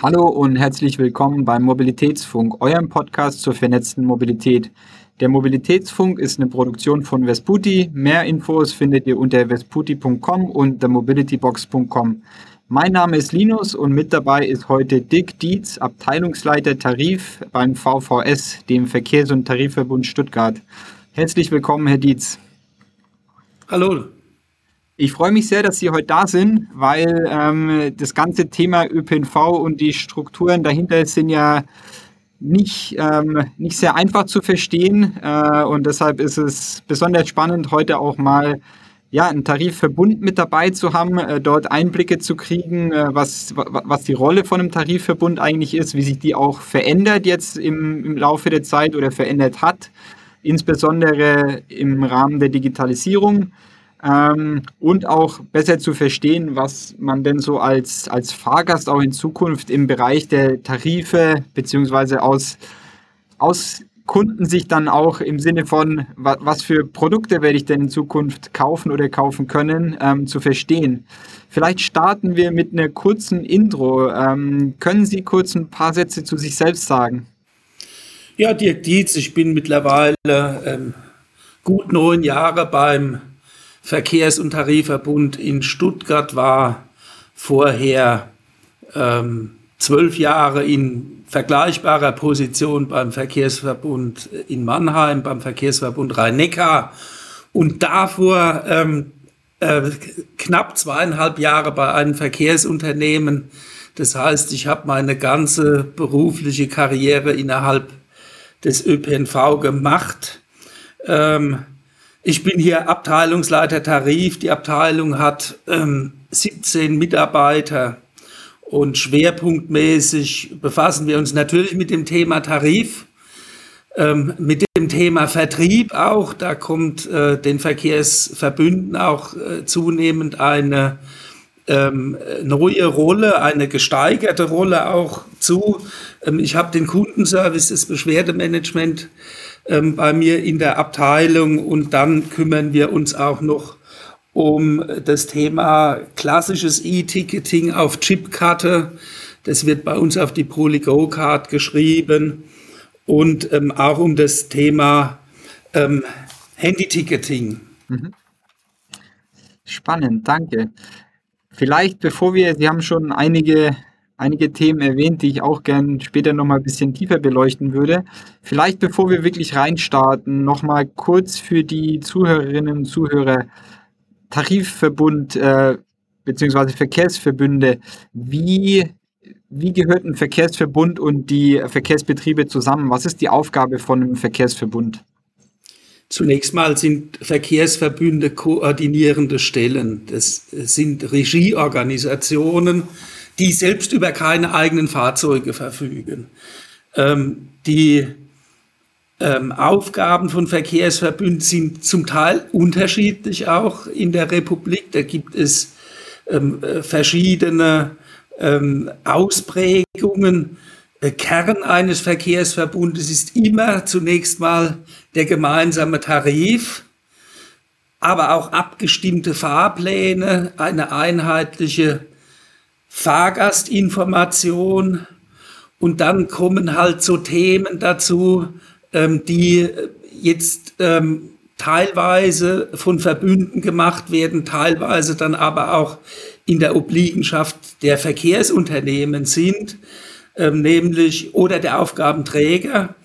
Hallo und herzlich willkommen beim Mobilitätsfunk, eurem Podcast zur vernetzten Mobilität. Der Mobilitätsfunk ist eine Produktion von Vesputi. Mehr Infos findet ihr unter vesputi.com und themobilitybox.com. Mein Name ist Linus und mit dabei ist heute Dick Dietz, Abteilungsleiter Tarif beim VVS, dem Verkehrs- und Tarifverbund Stuttgart. Herzlich willkommen, Herr Dietz. Hallo. Ich freue mich sehr, dass Sie heute da sind, weil ähm, das ganze Thema ÖPNV und die Strukturen dahinter sind ja nicht, ähm, nicht sehr einfach zu verstehen. Äh, und deshalb ist es besonders spannend, heute auch mal ja, einen Tarifverbund mit dabei zu haben, äh, dort Einblicke zu kriegen, äh, was, was die Rolle von einem Tarifverbund eigentlich ist, wie sich die auch verändert jetzt im, im Laufe der Zeit oder verändert hat, insbesondere im Rahmen der Digitalisierung ähm, und auch besser zu verstehen, was man denn so als, als Fahrgast auch in Zukunft im Bereich der Tarife beziehungsweise aus, aus Kundensicht dann auch im Sinne von, was, was für Produkte werde ich denn in Zukunft kaufen oder kaufen können, ähm, zu verstehen. Vielleicht starten wir mit einer kurzen Intro. Ähm, können Sie kurz ein paar Sätze zu sich selbst sagen? Ja, Dirk Dietz, ich bin mittlerweile ähm, gut neun Jahre beim Verkehrs- und Tarifverbund in Stuttgart war vorher ähm, zwölf Jahre in vergleichbarer Position beim Verkehrsverbund in Mannheim, beim Verkehrsverbund Rhein-Neckar und davor ähm, äh, knapp zweieinhalb Jahre bei einem Verkehrsunternehmen. Das heißt, ich habe meine ganze berufliche Karriere innerhalb des ÖPNV gemacht. Ähm, ich bin hier Abteilungsleiter Tarif. Die Abteilung hat ähm, 17 Mitarbeiter und schwerpunktmäßig befassen wir uns natürlich mit dem Thema Tarif, ähm, mit dem Thema Vertrieb auch. Da kommt äh, den Verkehrsverbünden auch äh, zunehmend eine ähm, neue Rolle, eine gesteigerte Rolle auch zu. Ähm, ich habe den Kundenservice, das Beschwerdemanagement ähm, bei mir in der Abteilung und dann kümmern wir uns auch noch um das Thema klassisches E-Ticketing auf Chipkarte. Das wird bei uns auf die Polygo-Card geschrieben und ähm, auch um das Thema ähm, Handy-Ticketing. Mhm. Spannend, danke. Vielleicht, bevor wir, Sie haben schon einige einige Themen erwähnt, die ich auch gern später noch mal ein bisschen tiefer beleuchten würde. Vielleicht bevor wir wirklich reinstarten, noch mal kurz für die Zuhörerinnen und Zuhörer Tarifverbund äh, bzw. Verkehrsverbünde. Wie, wie gehört ein Verkehrsverbund und die Verkehrsbetriebe zusammen? Was ist die Aufgabe von einem Verkehrsverbund? Zunächst mal sind Verkehrsverbünde koordinierende Stellen. Das sind Regieorganisationen, die selbst über keine eigenen Fahrzeuge verfügen. Ähm, die ähm, Aufgaben von Verkehrsverbünden sind zum Teil unterschiedlich auch in der Republik. Da gibt es ähm, äh, verschiedene ähm, Ausprägungen. Der Kern eines Verkehrsverbundes ist immer zunächst mal der gemeinsame Tarif, aber auch abgestimmte Fahrpläne, eine einheitliche Fahrgastinformation und dann kommen halt so Themen dazu, ähm, die jetzt ähm, teilweise von Verbünden gemacht werden, teilweise dann aber auch in der Obliegenschaft der Verkehrsunternehmen sind, ähm, nämlich oder der Aufgabenträger,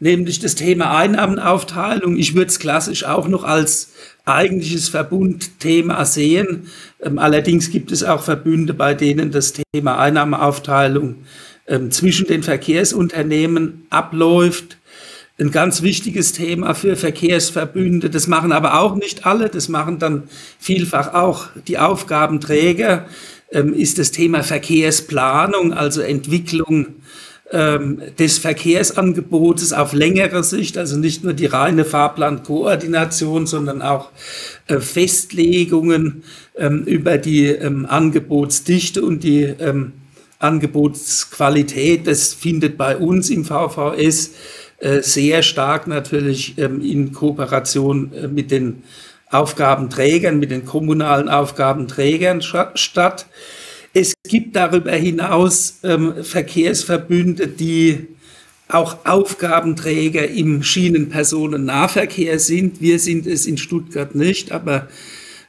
nämlich das Thema Einnahmenaufteilung. Ich würde es klassisch auch noch als eigentliches Verbundthema sehen. Ähm, allerdings gibt es auch Verbünde, bei denen das Thema Einnahmeaufteilung ähm, zwischen den Verkehrsunternehmen abläuft. Ein ganz wichtiges Thema für Verkehrsverbünde. Das machen aber auch nicht alle. Das machen dann vielfach auch die Aufgabenträger. Ähm, ist das Thema Verkehrsplanung, also Entwicklung ähm, des Verkehrsangebotes auf längere Sicht, also nicht nur die reine Fahrplankoordination, sondern auch äh, Festlegungen ähm, über die ähm, Angebotsdichte und die Angebotsqualität. Das findet bei uns im VVS äh, sehr stark natürlich in Kooperation äh, mit den Aufgabenträgern, mit den kommunalen Aufgabenträgern statt. Es gibt darüber hinaus ähm, Verkehrsverbünde, die auch Aufgabenträger im Schienenpersonennahverkehr sind. Wir sind es in Stuttgart nicht, aber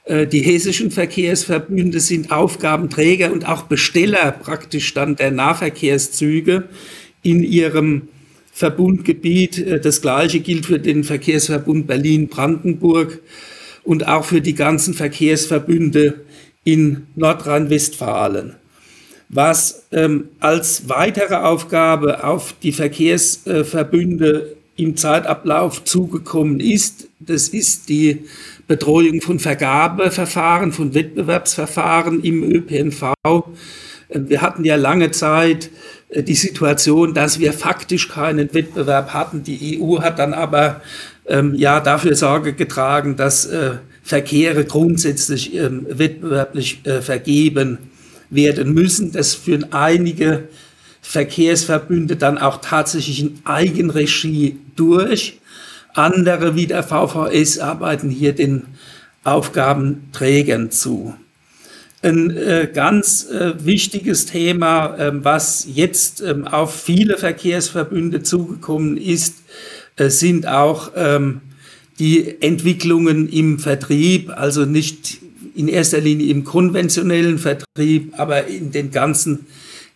äh, die hessischen Verkehrsverbünde sind Aufgabenträger und auch Besteller praktisch dann der Nahverkehrszüge in ihrem Verbundgebiet. Äh, das gleiche gilt für den Verkehrsverbund Berlin-Brandenburg und auch für die ganzen Verkehrsverbünde in Nordrhein-Westfalen. Was ähm, als weitere Aufgabe auf die Verkehrsverbünde im Zeitablauf zugekommen ist, das ist die Betreuung von Vergabeverfahren, von Wettbewerbsverfahren im ÖPNV. Ähm, wir hatten ja lange Zeit äh, die Situation, dass wir faktisch keinen Wettbewerb hatten. Die EU hat dann aber ähm, ja dafür Sorge getragen, dass äh, Verkehre grundsätzlich ähm, wettbewerblich äh, vergeben werden müssen. Das führen einige Verkehrsverbünde dann auch tatsächlich in Eigenregie durch. Andere wie der VVS arbeiten hier den Aufgabenträgern zu. Ein äh, ganz äh, wichtiges Thema, äh, was jetzt ähm, auf viele Verkehrsverbünde zugekommen ist, äh, sind auch ähm, die Entwicklungen im Vertrieb, also nicht in erster Linie im konventionellen Vertrieb, aber in den ganzen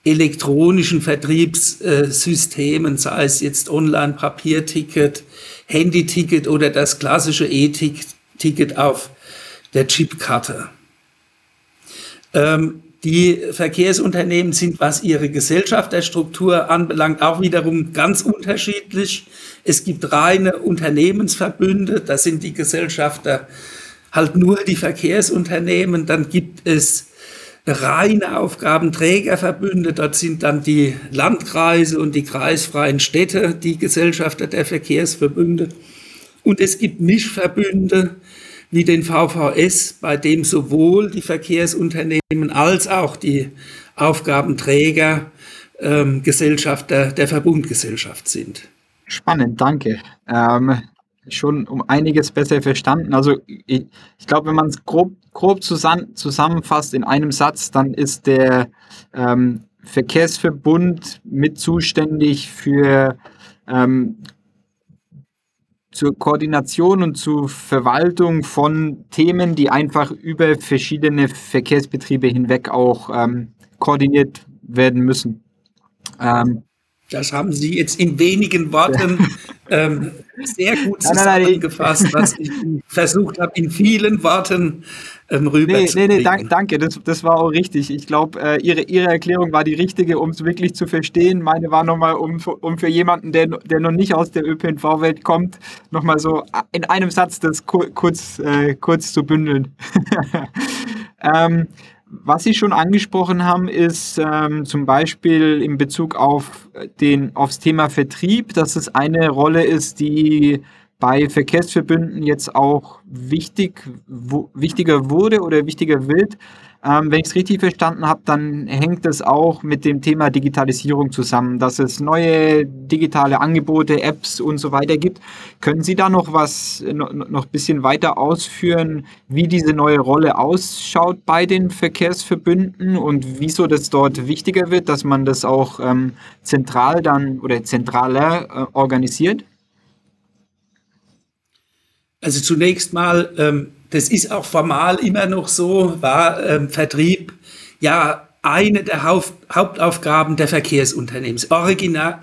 elektronischen Vertriebssystemen, sei es jetzt Online-Papierticket, Handyticket oder das klassische E-Ticket auf der Chipkarte. Ähm, die Verkehrsunternehmen sind, was ihre Gesellschafterstruktur anbelangt, auch wiederum ganz unterschiedlich. Es gibt reine Unternehmensverbünde, da sind die Gesellschafter halt nur die Verkehrsunternehmen. Dann gibt es reine Aufgabenträgerverbünde, dort sind dann die Landkreise und die kreisfreien Städte die Gesellschafter der Verkehrsverbünde. Und es gibt Mischverbünde, wie den VVS, bei dem sowohl die Verkehrsunternehmen als auch die Aufgabenträger ähm, Gesellschafter der Verbundgesellschaft sind. Spannend, danke. Ähm, schon um einiges besser verstanden. Also ich, ich glaube, wenn man es grob, grob zusammen, zusammenfasst in einem Satz, dann ist der ähm, Verkehrsverbund mit zuständig für ähm, zur Koordination und zur Verwaltung von Themen, die einfach über verschiedene Verkehrsbetriebe hinweg auch ähm, koordiniert werden müssen. Ähm, das haben Sie jetzt in wenigen Worten ähm, sehr gut zusammengefasst, was ich versucht habe, in vielen Worten ähm, rüberzubringen. Nee, nee, nee, danke, das, das war auch richtig. Ich glaube, äh, Ihre, Ihre Erklärung war die richtige, um es wirklich zu verstehen. Meine war nochmal, um, um für jemanden, der, der noch nicht aus der ÖPNV-Welt kommt, nochmal so in einem Satz das kurz, äh, kurz zu bündeln. ähm, was Sie schon angesprochen haben, ist ähm, zum Beispiel in Bezug auf den, aufs Thema Vertrieb, dass es eine Rolle ist, die bei Verkehrsverbünden jetzt auch wichtig, wo, wichtiger wurde oder wichtiger wird. Ähm, wenn ich es richtig verstanden habe, dann hängt es auch mit dem Thema Digitalisierung zusammen, dass es neue digitale Angebote, Apps und so weiter gibt. Können Sie da noch was, noch ein bisschen weiter ausführen, wie diese neue Rolle ausschaut bei den Verkehrsverbünden und wieso das dort wichtiger wird, dass man das auch ähm, zentral dann oder zentraler äh, organisiert? Also zunächst mal, ähm, das ist auch formal immer noch so, war ähm, Vertrieb ja eine der Haupt Hauptaufgaben der Verkehrsunternehmen. Originär,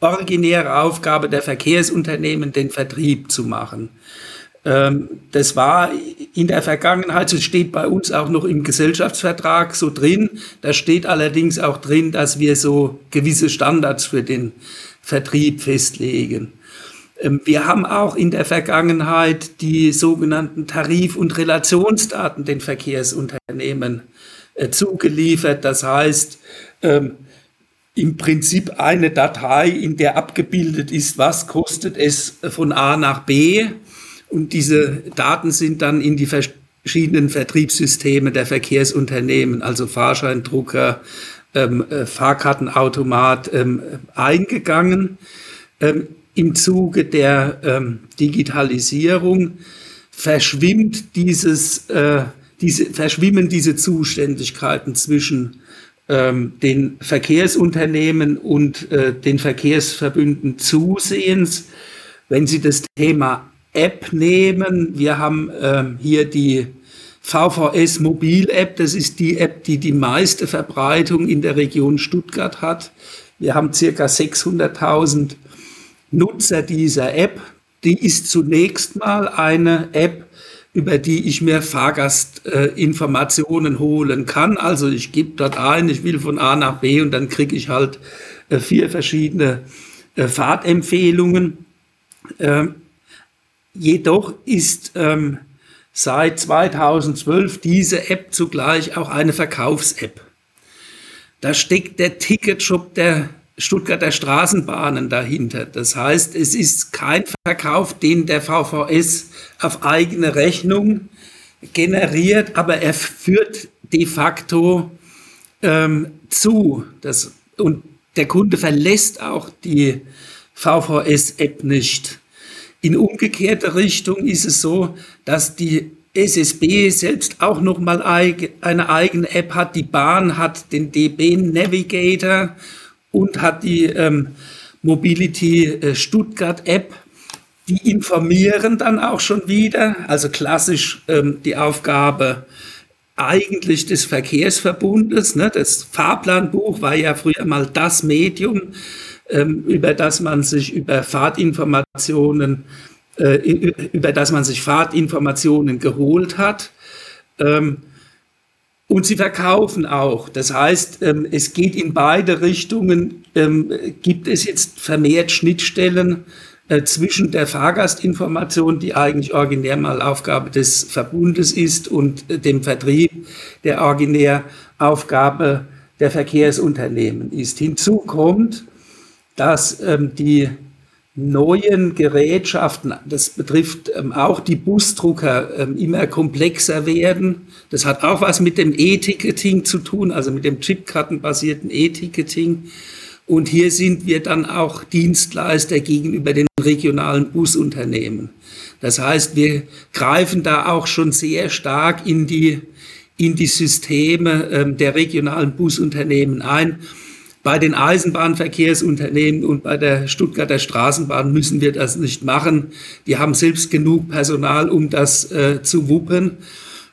originäre Aufgabe der Verkehrsunternehmen, den Vertrieb zu machen. Ähm, das war in der Vergangenheit, es steht bei uns auch noch im Gesellschaftsvertrag so drin. Da steht allerdings auch drin, dass wir so gewisse Standards für den Vertrieb festlegen. Ähm, wir haben auch in der Vergangenheit die sogenannten Tarif- und Relationsdaten den Verkehrsunternehmen äh, zugeliefert. Das heißt, ähm, im Prinzip eine Datei, in der abgebildet ist, was kostet es von A nach B. Und diese Daten sind dann in die verschiedenen Vertriebssysteme der Verkehrsunternehmen, also Fahrscheindrucker, ähm, äh, Fahrkartenautomat, eingegangen. Im Zuge der ähm, Digitalisierung verschwimmt dieses, äh, diese, verschwimmen diese Zuständigkeiten zwischen ähm, den Verkehrsunternehmen und äh, den Verkehrsverbünden zusehends. Wenn Sie das Thema App nehmen, wir haben ähm, hier die VVS Mobil App, das ist die App, die die meiste Verbreitung in der Region Stuttgart hat. Wir haben circa 600.000 Nutzer dieser App. Die ist zunächst mal eine App, über die ich mir Fahrgastinformationen äh, holen kann. Also ich gebe dort ein, ich will von A nach B und dann kriege ich halt äh, vier verschiedene äh, Fahrtempfehlungen. Ähm, jedoch ist ähm, seit 2012 diese App zugleich auch eine Verkaufs-App. Da steckt der Ticketshop der Stuttgarter Straßenbahnen dahinter. Das heißt, es ist kein Verkauf, den der VVS auf eigene Rechnung generiert, aber er führt de facto ähm, zu. Das, und der Kunde verlässt auch die VVS-App nicht. In umgekehrter Richtung ist es so, dass die SSB selbst auch noch mal eine eigene App hat. Die Bahn hat den DB Navigator und hat die ähm, Mobility äh, Stuttgart App. Die informieren dann auch schon wieder, also klassisch ähm, die Aufgabe eigentlich des Verkehrsverbundes. Ne? Das Fahrplanbuch war ja früher mal das Medium, ähm, über das man sich über Fahrtinformationen, äh, über das man sich Fahrtinformationen geholt hat. Ähm, und sie verkaufen auch. Das heißt, ähm, es geht in beide Richtungen. Ähm, gibt es jetzt vermehrt Schnittstellen äh, zwischen der Fahrgastinformation, die eigentlich originär mal Aufgabe des Verbundes ist, und äh, dem Vertrieb, der originär Aufgabe der Verkehrsunternehmen ist. Hinzu kommt, dass ähm, die neuen Gerätschaften, das betrifft ähm, auch die Busdrucker, ähm, immer komplexer werden. Das hat auch was mit dem E-Ticketing zu tun, also mit dem Chipkartenbasierten E-Ticketing. Und hier sind wir dann auch Dienstleister gegenüber den regionalen Busunternehmen. Das heißt, wir greifen da auch schon sehr stark in die, in die Systeme ähm, der regionalen Busunternehmen ein. Bei den Eisenbahnverkehrsunternehmen und bei der Stuttgarter Straßenbahn müssen wir das nicht machen. Die haben selbst genug Personal, um das äh, zu wuppen.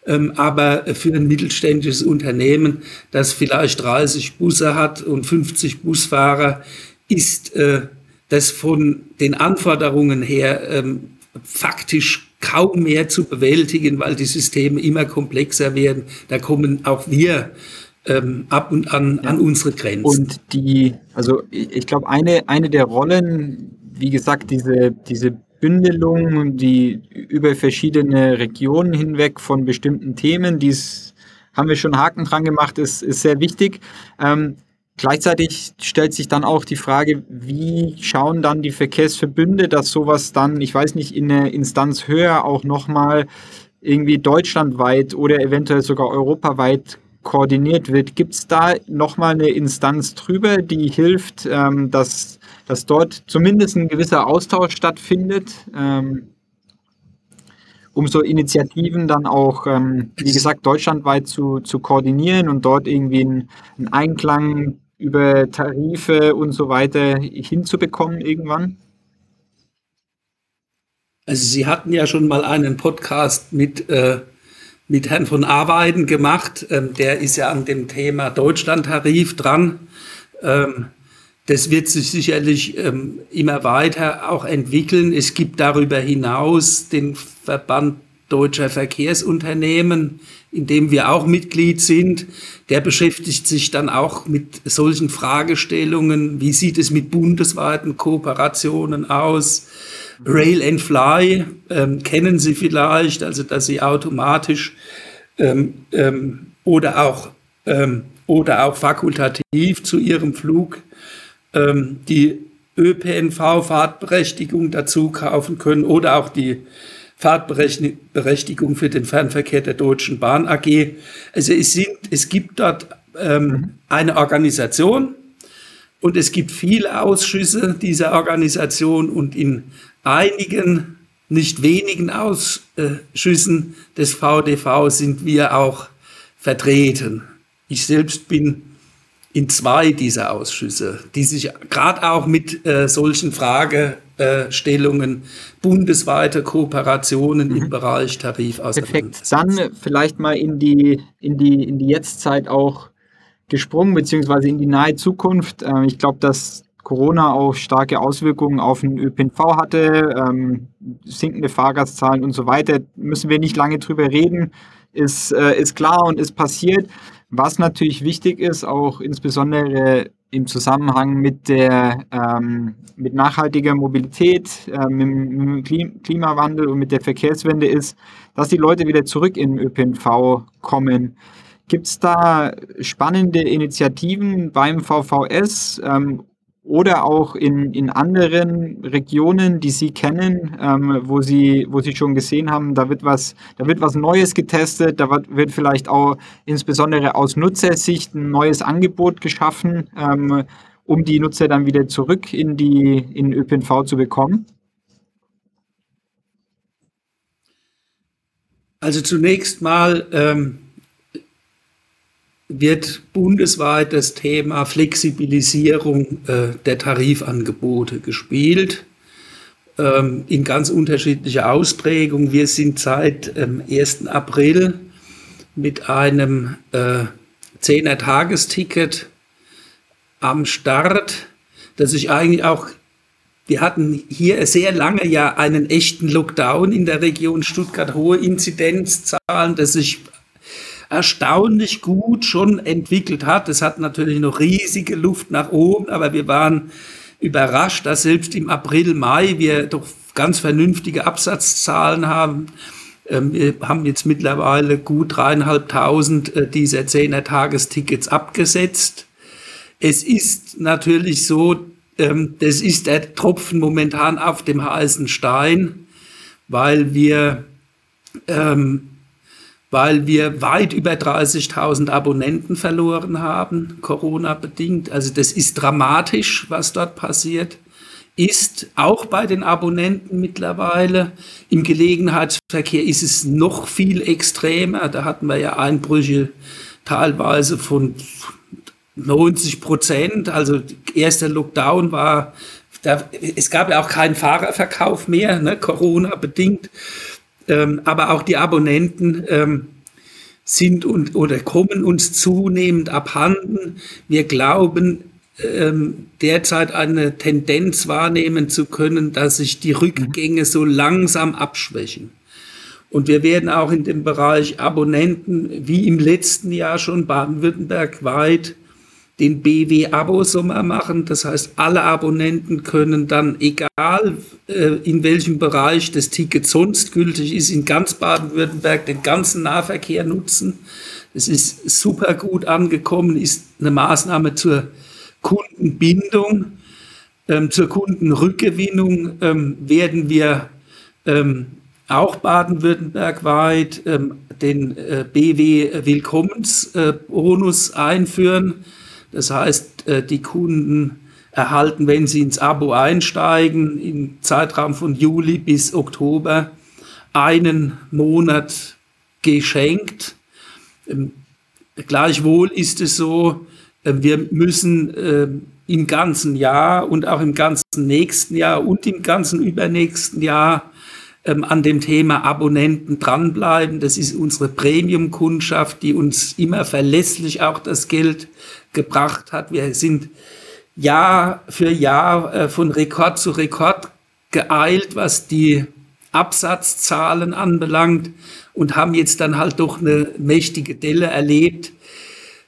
Ähm, aber für ein mittelständisches Unternehmen, das vielleicht 30 Busse hat und 50 Busfahrer, ist äh, das von den Anforderungen her ähm, faktisch kaum mehr zu bewältigen, weil die Systeme immer komplexer werden. Da kommen auch wir ähm, ab und an ja. an unsere Grenzen. Und die, also ich glaube, eine, eine der Rollen, wie gesagt, diese, diese Bündelung, die über verschiedene Regionen hinweg von bestimmten Themen, dies haben wir schon Haken dran gemacht, ist, ist sehr wichtig. Ähm, gleichzeitig stellt sich dann auch die Frage, wie schauen dann die Verkehrsverbünde, dass sowas dann, ich weiß nicht, in eine Instanz höher auch nochmal irgendwie deutschlandweit oder eventuell sogar europaweit koordiniert wird. Gibt es da nochmal eine Instanz drüber, die hilft, ähm, dass, dass dort zumindest ein gewisser Austausch stattfindet? Ähm, um so Initiativen dann auch, ähm, wie gesagt, deutschlandweit zu, zu koordinieren und dort irgendwie einen, Einklang über Tarife und so weiter hinzubekommen irgendwann? Also Sie hatten ja schon mal einen Podcast mit äh, mit Herrn von Arbeiten gemacht. Ähm, der ist ja an dem Thema Deutschlandtarif dran. Ähm, das wird sich sicherlich ähm, immer weiter auch entwickeln. Es gibt darüber hinaus den Verband deutscher Verkehrsunternehmen, in dem wir auch Mitglied sind. Der beschäftigt sich dann auch mit solchen Fragestellungen. Wie sieht es mit bundesweiten Kooperationen aus? Rail and Fly ähm, kennen Sie vielleicht, also dass Sie automatisch ähm, ähm, oder auch ähm, oder auch fakultativ zu Ihrem Flug ähm, die ÖPNV-Fahrtberechtigung dazu kaufen können oder auch die Fahrtberechtigung für den Fernverkehr der Deutschen Bahn AG. Also es, sind, es gibt dort ähm, mhm. eine Organisation und es gibt viele Ausschüsse dieser Organisation und in einigen, nicht wenigen Ausschüssen des VDV sind wir auch vertreten. Ich selbst bin in zwei dieser Ausschüsse, die sich gerade auch mit äh, solchen Fragestellungen bundesweite Kooperationen mhm. im Bereich Tarif Perfekt. Dann vielleicht mal in die, in die, in die Jetztzeit auch gesprungen, beziehungsweise in die nahe Zukunft. Äh, ich glaube, dass Corona auch starke Auswirkungen auf den ÖPNV hatte, ähm, sinkende Fahrgastzahlen und so weiter. Müssen wir nicht lange drüber reden, ist, äh, ist klar und ist passiert. Was natürlich wichtig ist, auch insbesondere im Zusammenhang mit der ähm, mit nachhaltiger Mobilität, äh, mit, dem Klimawandel und mit der Verkehrswende ist, dass die Leute wieder zurück in den ÖPNV kommen. Gibt es da spannende Initiativen beim VVS ähm, oder auch in, in anderen Regionen, die Sie kennen, ähm, wo, Sie, wo Sie schon gesehen haben, da wird was, da wird was Neues getestet, da wird, vielleicht auch insbesondere aus Nutzersicht ein neues Angebot geschaffen, ähm, um die Nutzer dann wieder zurück in, die, in ÖPNV zu bekommen? Also zunächst mal ähm, wird bundesweit das Thema Flexibilisierung äh, der Tarifangebote gespielt ähm, in ganz unterschiedlicher Ausprägung. Wir sind seit ähm, 1. April mit einem äh, 10er Tagesticket am Start, das ich eigentlich auch wir hatten hier sehr lange ja einen echten Lockdown in der Region Stuttgart, hohe Inzidenzzahlen, das sich erstaunlich gut schon entwickelt hat. Es hat natürlich noch riesige Luft nach oben, aber wir waren überrascht, dass selbst im April, Mai wir doch ganz vernünftige Absatzzahlen haben. Ähm, wir haben jetzt mittlerweile gut dreieinhalbtausend äh, dieser Zehner-Tagestickets abgesetzt. Es ist natürlich so, ähm, das ist der Tropfen momentan auf dem heißen Stein, weil wir ähm, weil wir weit über 30.000 Abonnenten verloren haben, Corona-bedingt. Also das ist dramatisch, was dort passiert ist, auch bei den Abonnenten mittlerweile. Im Gelegenheitsverkehr ist es noch viel extremer. Da hatten wir ja Einbrüche teilweise von 90 Prozent. Also erster Lockdown war, da, es gab ja auch keinen Fahrerverkauf mehr, ne, Corona bedingt. Ähm, aber auch die Abonnenten ähm, sind und, oder kommen uns zunehmend abhanden. Wir glauben ähm, derzeit eine Tendenz wahrnehmen zu können, dass sich die Rückgänge so langsam abschwächen. Und wir werden auch in dem Bereich Abonnenten, wie im letzten Jahr schon baden-württemberg weit, den BW-Abo-Sommer machen. Das heißt, alle Abonnenten können dann, egal äh, in welchem Bereich das Ticket sonst gültig ist, in ganz Baden-Württemberg den ganzen Nahverkehr nutzen. Das ist super gut angekommen, ist eine Maßnahme zur Kundenbindung. Ähm, zur Kundenrückgewinnung ähm, werden wir ähm, auch baden-württemberg weit ähm, den äh, BW Willkommensbonus äh, einführen das heißt, äh, die Kunden erhalten, wenn sie ins Abo einsteigen, im Zeitraum von Juli bis Oktober einen Monat geschenkt. Ähm, gleichwohl ist es so, äh, wir müssen ähm, im ganzen Jahr und auch im ganzen nächsten Jahr und im ganzen übernächsten Jahr ähm, an dem Thema Abonnenten dranbleiben. Das ist unsere Premium-Kundschaft, die uns immer verlässlich auch das Geld gebracht hat. Wir sind Jahr für Jahr äh, von Rekord zu Rekord geeilt, was die Absatzzahlen anbelangt und haben jetzt dann halt doch eine mächtige Delle erlebt,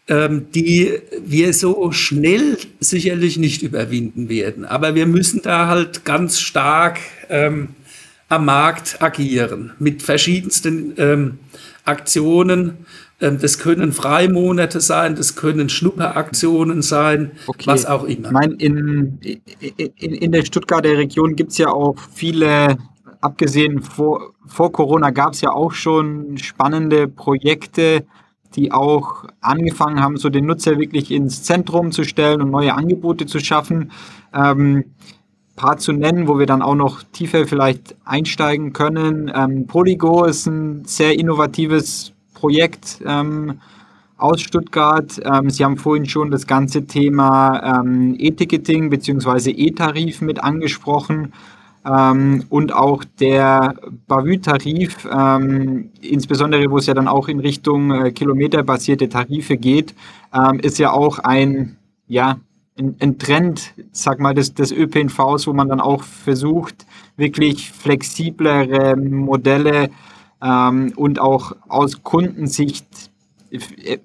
ähm, die wir so schnell sicherlich nicht überwinden werden. Aber wir müssen da halt ganz stark ähm, am Markt agieren mit verschiedensten ähm, Aktionen. Ähm, das können Freimonate sein, das können Schnupperaktionen sein, okay. was auch immer. Ich meine, in, in, in der Stuttgarter Region gibt es ja auch viele, abgesehen vor, vor Corona gab es ja auch schon spannende Projekte, die auch angefangen haben, so den Nutzer wirklich ins Zentrum zu stellen und neue Angebote zu schaffen. Ähm, paar zu nennen, wo wir dann auch noch tiefer vielleicht einsteigen können. Ähm, Polygo ist ein sehr innovatives Projekt, ähm, aus Stuttgart. Ähm, Sie haben vorhin schon das ganze Thema ähm, E-Ticketing bzw. E-Tarif mit angesprochen ähm, und auch der Bavü-Tarif, ähm, insbesondere wo es ja dann auch in Richtung äh, kilometerbasierte Tarife geht, ähm, ist ja auch ein, ja, ein, Trend, sag mal, des, des ÖPNVs, wo man dann auch versucht, wirklich flexiblere Modelle ähm, und auch aus Kundensicht äh,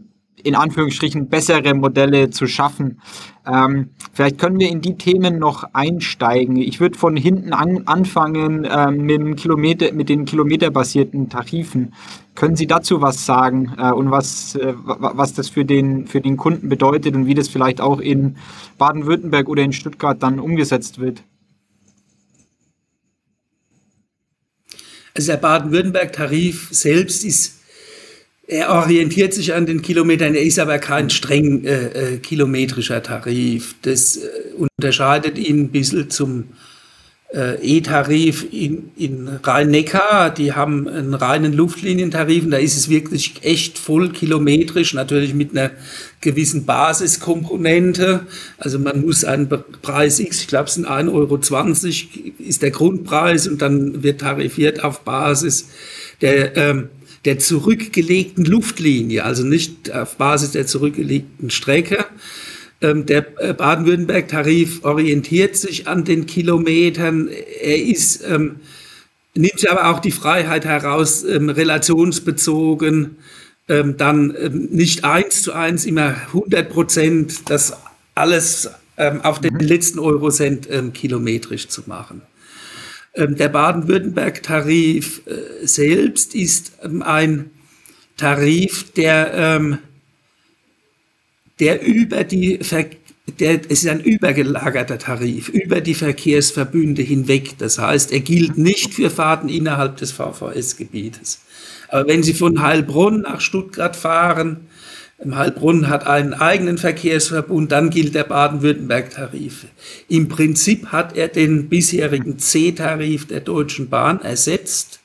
in Anführungsstrichen bessere Modelle zu schaffen. Ähm, vielleicht können wir in die Themen noch einsteigen. Ich würde von hinten an, anfangen ähm, mit, Kilometer, mit den kilometerbasierten Tarifen. Können Sie dazu was sagen äh, und was, äh, was das für den, für den Kunden bedeutet und wie das vielleicht auch in Baden-Württemberg oder in Stuttgart dann umgesetzt wird? Also der Baden-Württemberg-Tarif selbst ist er orientiert sich an den Kilometern, er ist aber kein streng äh, äh, kilometrischer Tarif. Das äh, unterscheidet ihn ein bisschen zum äh, E-Tarif in, in Rhein-Neckar. Die haben einen reinen Luftlinientarif und da ist es wirklich echt voll kilometrisch, natürlich mit einer gewissen Basiskomponente. Also man muss einen Preis X, ich glaube es sind 1,20 Euro, ist der Grundpreis und dann wird tarifiert auf Basis der ähm, der zurückgelegten Luftlinie, also nicht auf Basis der zurückgelegten Strecke. Ähm, der äh, Baden-Württemberg-Tarif orientiert sich an den Kilometern. Er ist, ähm, nimmt sich aber auch die Freiheit heraus, ähm, relationsbezogen, ähm, dann ähm, nicht eins zu eins, immer 100 Prozent, das alles ähm, auf den mhm. letzten Eurocent kilometrisch zu machen. Der Baden-Württemberg-Tarif äh, selbst ist ein Tarif, der, der über die Ver der, es ist ein übergelagerter Tarif über die Verkehrsverbünde hinweg. Das heißt, er gilt nicht für Fahrten innerhalb des VVS-Gebietes. Aber wenn Sie von Heilbronn nach Stuttgart fahren, Heilbronn hat einen eigenen Verkehrsverbund, dann gilt der Baden-Württemberg-Tarif. Im Prinzip hat er den bisherigen C-Tarif der Deutschen Bahn ersetzt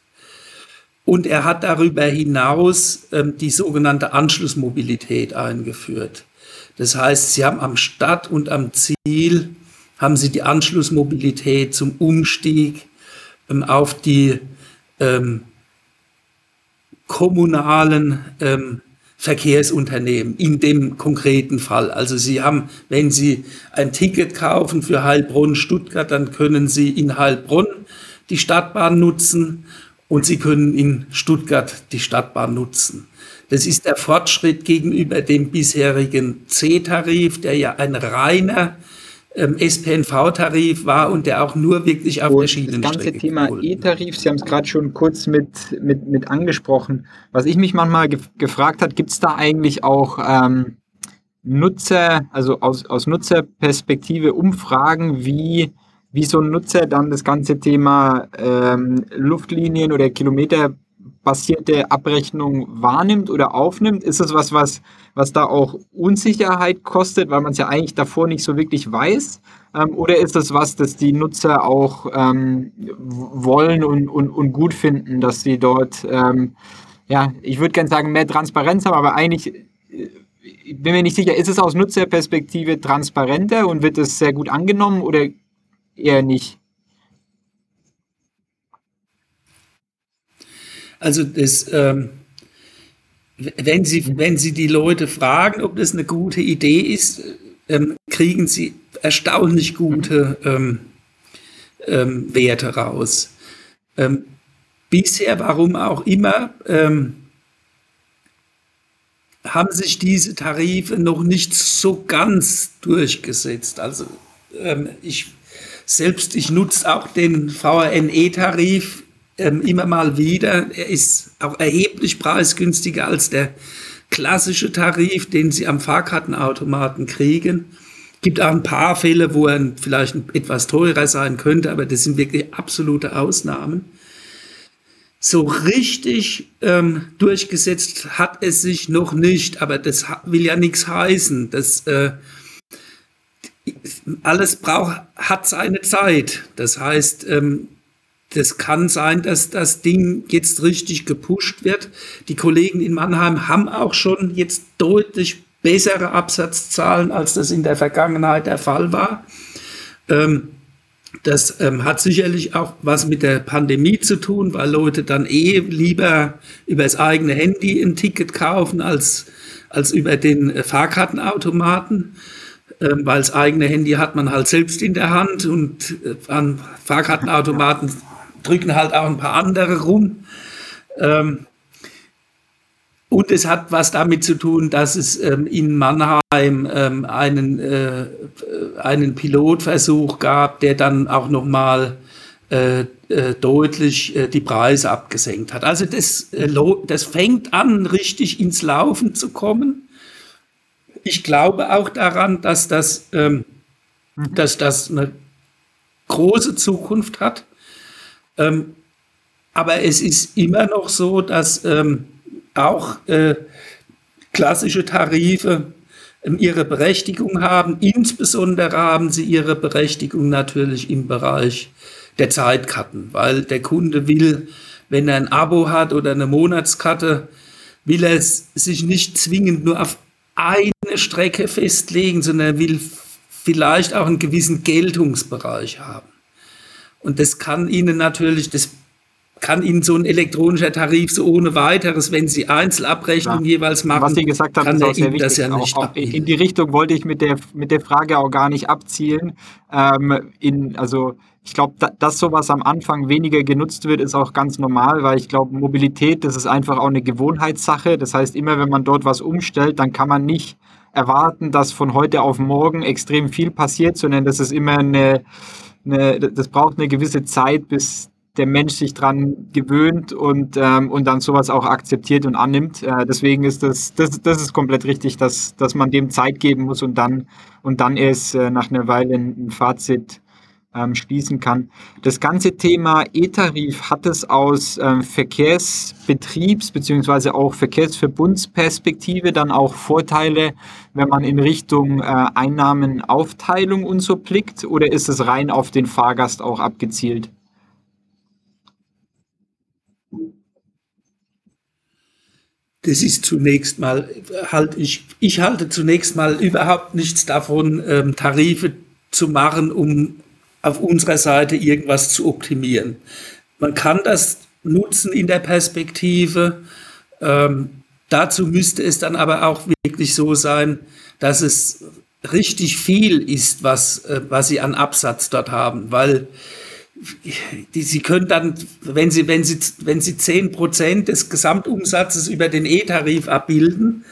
und er hat darüber hinaus ähm, die sogenannte Anschlussmobilität eingeführt. Das heißt, Sie haben am Start und am Ziel haben Sie die Anschlussmobilität zum Umstieg ähm, auf die ähm, kommunalen ähm, Verkehrsunternehmen in dem konkreten Fall. Also Sie haben, wenn Sie ein Ticket kaufen für Heilbronn, Stuttgart, dann können Sie in Heilbronn die Stadtbahn nutzen und Sie können in Stuttgart die Stadtbahn nutzen. Das ist der Fortschritt gegenüber dem bisherigen C-Tarif, der ja ein reiner ähm, SPNV-Tarif war und der auch nur wirklich auf und der Schienenstrecke Das ganze Thema E-Tarif, Sie haben es gerade schon kurz mit, mit, mit angesprochen. Was ich mich manchmal ge gefragt habe, gibt es da eigentlich auch ähm, Nutzer, also aus, aus Nutzerperspektive Umfragen, wie, wie so ein Nutzer dann das ganze Thema ähm, Luftlinien oder Kilometer basierte Abrechnung wahrnimmt oder aufnimmt? Ist es was, was, was da auch Unsicherheit kostet, weil man es ja eigentlich davor nicht so wirklich weiß? Ähm, oder ist es was, das die Nutzer auch ähm, wollen und, und, und gut finden, dass sie dort, ähm, ja, ich würde gerne sagen, mehr Transparenz haben, aber eigentlich äh, ich bin mir nicht sicher, ist es aus Nutzerperspektive transparenter und wird es sehr gut angenommen oder eher nicht? Also das, ähm, wenn, Sie, wenn Sie die Leute fragen, ob das eine gute Idee ist, ähm, kriegen Sie erstaunlich gute ähm, ähm Werte raus. Ähm, bisher, warum auch immer, ähm, haben sich diese Tarife noch nicht so ganz durchgesetzt. Also ich selbst, ich nutze auch den VRNE-Tarif ähm, immer mal wieder. Er ist auch erheblich preisgünstiger als der klassische Tarif, den Sie am Fahrkartenautomaten kriegen. Gibt auch ein paar Fälle, wo er vielleicht etwas teurer sein könnte, aber das sind wirklich absolute Ausnahmen. So richtig ähm, durchgesetzt hat es sich noch nicht, aber das will ja nichts heißen. Das, äh, alles braucht, hat seine Zeit. Das heißt, ähm, das kann sein, dass das Ding jetzt richtig gepusht wird. Die Kollegen in Mannheim haben auch schon jetzt deutlich bessere Absatzzahlen, als das in der Vergangenheit der Fall war. Ähm, das ähm, hat sicherlich auch was mit der Pandemie zu tun, weil Leute dann eh lieber über das eigene Handy ein Ticket kaufen als, als über den äh, Fahrkartenautomaten. Ähm, weil das eigene Handy hat man halt selbst in der Hand und äh, an Fahrkartenautomaten drücken halt auch ein paar andere rum. Ähm, und es hat was damit zu tun, dass es ähm, in Mannheim ähm, einen, äh, einen Pilotversuch gab, der dann auch nochmal äh, äh, deutlich äh, die Preise abgesenkt hat. Also das, äh, das fängt an, richtig ins Laufen zu kommen. Ich glaube auch daran, dass das, ähm, mhm. dass das eine große Zukunft hat. Ähm, aber es ist immer noch so, dass ähm, auch äh, klassische Tarife ähm, ihre Berechtigung haben. Insbesondere haben sie ihre Berechtigung natürlich im Bereich der Zeitkarten, weil der Kunde will, wenn er ein Abo hat oder eine Monatskarte, will er sich nicht zwingend nur auf eine Strecke festlegen, sondern er will vielleicht auch einen gewissen Geltungsbereich haben. Und das kann Ihnen natürlich, das kann Ihnen so ein elektronischer Tarif so ohne weiteres, wenn Sie Einzelabrechnungen ja. jeweils machen, was Sie gesagt haben, kann ist sehr wichtig. Ja auch, auch in die Richtung wollte ich mit der, mit der Frage auch gar nicht abzielen. Ähm, in, also ich glaube, da, dass sowas am Anfang weniger genutzt wird, ist auch ganz normal, weil ich glaube, Mobilität, das ist einfach auch eine Gewohnheitssache. Das heißt, immer wenn man dort was umstellt, dann kann man nicht erwarten, dass von heute auf morgen extrem viel passiert, sondern das ist immer eine, eine das braucht eine gewisse Zeit, bis der Mensch sich dran gewöhnt und, ähm, und dann sowas auch akzeptiert und annimmt. Äh, deswegen ist das, das, das ist komplett richtig, dass, dass man dem Zeit geben muss und dann, und dann erst äh, nach einer Weile ein, ein Fazit ähm, schließen kann. Das ganze Thema E-Tarif hat es aus ähm, Verkehrsbetriebs- bzw. auch Verkehrsverbundsperspektive dann auch Vorteile, wenn man in Richtung äh, Einnahmenaufteilung und so blickt oder ist es rein auf den Fahrgast auch abgezielt? das ist zunächst mal, halt ich, ich halte zunächst mal überhaupt nichts davon, ähm, Tarife zu machen, um auf unserer Seite irgendwas zu optimieren. Man kann das nutzen in der Perspektive. Ähm, dazu müsste es dann aber auch wirklich so sein, dass es richtig viel ist, was, äh, was sie an Absatz dort haben, weil die, Sie können dann, wenn Sie, wenn Sie, wenn Sie 10 Prozent des Gesamtumsatzes über den E-Tarif abbilden,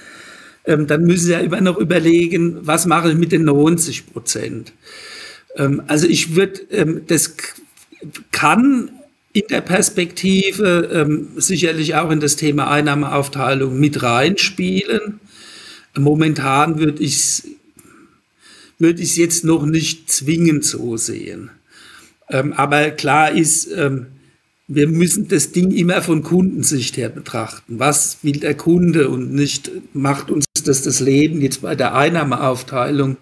ähm, dann müssen Sie ja immer noch überlegen, was mache ich mit den 90 Prozent. Ähm, also ich würde, ähm, das kann in der Perspektive ähm, sicherlich auch in das Thema Einnahmeaufteilung mit reinspielen. Momentan würde ich es würde ich jetzt noch nicht zwingend so sehen. Ähm, aber klar ist, ähm, wir müssen das Ding immer von Kundensicht her betrachten. Was will der Kunde und nicht macht uns das das Leben jetzt bei der Einnahmeaufteilung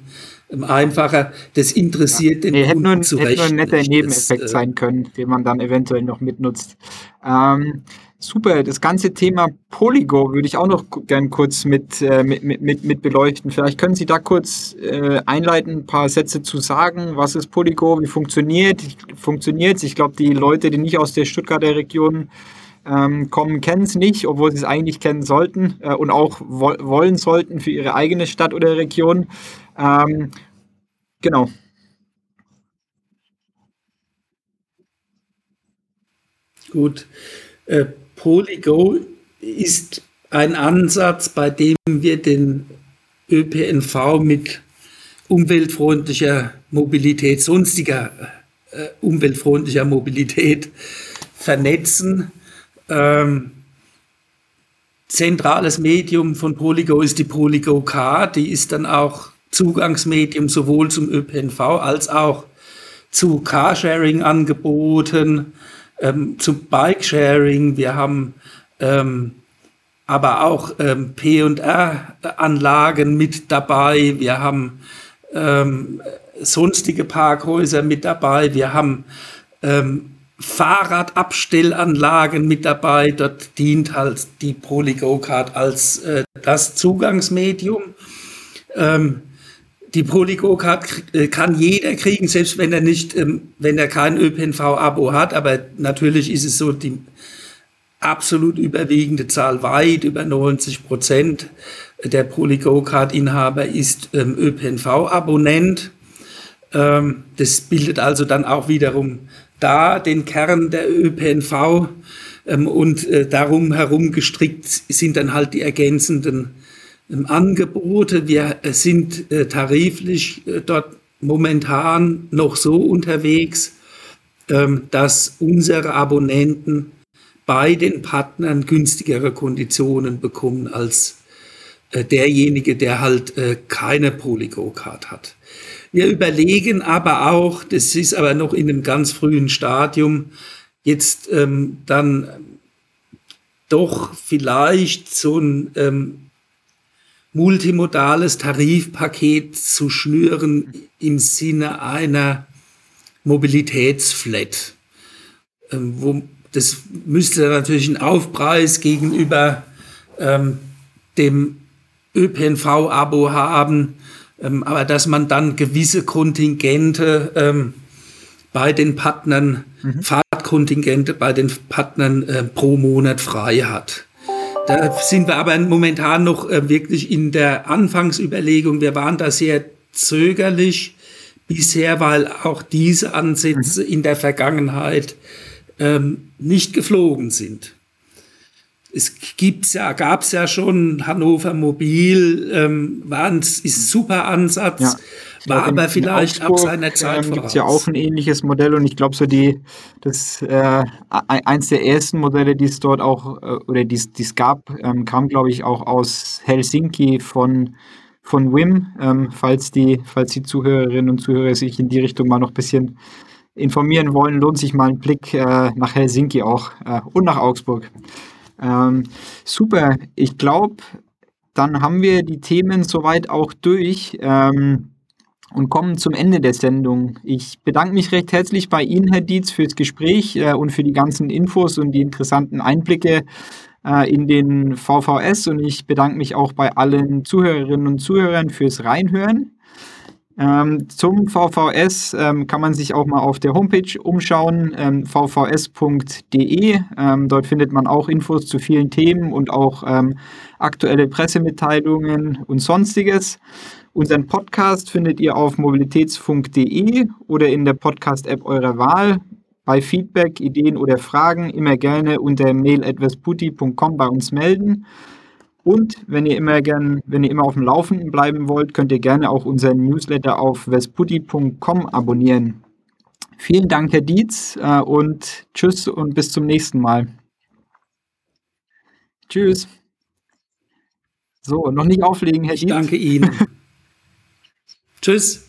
einfacher. Das interessiert ja. den nee, Kunden hätte nur, zu hätte nur ein netter Nebeneffekt das, äh, sein können, den man dann eventuell noch mitnutzt. Ähm, Super, das ganze Thema Polygo würde ich auch noch gern kurz mit, äh, mit, mit, mit beleuchten. Vielleicht können Sie da kurz äh, einleiten, ein paar Sätze zu sagen. Was ist Polygo? Wie funktioniert funktioniert Ich glaube, die Leute, die nicht aus der Stuttgarter Region ähm, kommen, kennen es nicht, obwohl sie es eigentlich kennen sollten äh, und auch wo wollen sollten für ihre eigene Stadt oder Region. Ähm, genau. Gut. Äh, Polygo ist ein Ansatz, bei dem wir den ÖPNV mit umweltfreundlicher Mobilität, sonstiger äh, umweltfreundlicher Mobilität vernetzen. Ähm, zentrales Medium von Polygo ist die Polygo Car, die ist dann auch Zugangsmedium sowohl zum ÖPNV als auch zu Carsharing-Angeboten, ähm, zum Bike-Sharing. Wir haben ähm, aber auch ähm, PR-Anlagen mit dabei. Wir haben ähm, sonstige Parkhäuser mit dabei. Wir haben ähm, Fahrradabstellanlagen mit dabei. Dort dient halt die PolyGo-Card als äh, das Zugangsmedium. Ähm, die PolyGo-Card äh, kann jeder kriegen, selbst wenn er nicht, ähm, wenn er kein ÖPNV-Abo hat. Aber natürlich ist es so, die absolut überwiegende Zahl, weit über 90 Prozent der PolyGo-Card-Inhaber ist ähm, ÖPNV-Abonnent. Ähm, das bildet also dann auch wiederum da den Kern der ÖPNV und äh, darum herum gestrickt sind dann halt die ergänzenden Angebote. Wir äh, sind äh, tariflich äh, dort momentan noch so unterwegs, ähm, dass unsere Abonnenten bei den Partnern günstigere Konditionen bekommen als derjenige, der halt keine Polygo-Card hat. Wir überlegen aber auch, das ist aber noch in einem ganz frühen Stadium, jetzt ähm, dann doch vielleicht so ein ähm, multimodales Tarifpaket zu schnüren im Sinne einer Mobilitätsflat. Ähm, wo, das müsste natürlich ein Aufpreis gegenüber ähm, dem ÖPNV-Abo haben, ähm, aber dass man dann gewisse Kontingente ähm, bei den Partnern, mhm. Fahrtkontingente bei den Partnern äh, pro Monat frei hat. Da sind wir aber momentan noch äh, wirklich in der Anfangsüberlegung. Wir waren da sehr zögerlich bisher, weil auch diese Ansätze mhm. in der Vergangenheit ähm, nicht geflogen sind es gibt's ja, gab's ja schon Hannover Mobil, ähm, war ein, ist ein super Ansatz, ja. war aber vielleicht ab seiner Zeit ähm, Gibt ja auch ein ähnliches Modell und ich glaube so die, das äh, eins der ersten Modelle, die es dort auch äh, oder die es gab, ähm, kam glaube ich auch aus Helsinki von von WIM, ähm, falls die falls die Zuhörerinnen und Zuhörer sich in die Richtung mal noch ein bisschen informieren wollen, lohnt sich mal ein Blick äh, nach Helsinki auch äh, und nach Augsburg. Ähm, super, ich glaube, dann haben wir die Themen soweit auch durch ähm, und kommen zum Ende der Sendung. Ich bedanke mich recht herzlich bei Ihnen, Herr Dietz, fürs Gespräch äh, und für die ganzen Infos und die interessanten Einblicke äh, in den VVS und ich bedanke mich auch bei allen Zuhörerinnen und Zuhörern fürs Reinhören. Ähm, zum VVS ähm, kann man sich auch mal auf der Homepage umschauen, ähm, vvs.de. Ähm, dort findet man auch Infos zu vielen Themen und auch ähm, aktuelle Pressemitteilungen und sonstiges. Unseren Podcast findet ihr auf mobilitätsfunk.de oder in der Podcast-App eurer Wahl. Bei Feedback, Ideen oder Fragen immer gerne unter mail.vesputi.com bei uns melden. Und wenn ihr immer gern, wenn ihr immer auf dem Laufenden bleiben wollt, könnt ihr gerne auch unseren Newsletter auf vesputi.com abonnieren. Vielen Dank, Herr Dietz, äh, und tschüss und bis zum nächsten Mal. Tschüss. So, noch nicht auflegen, Herr ich Dietz. Danke Ihnen. tschüss.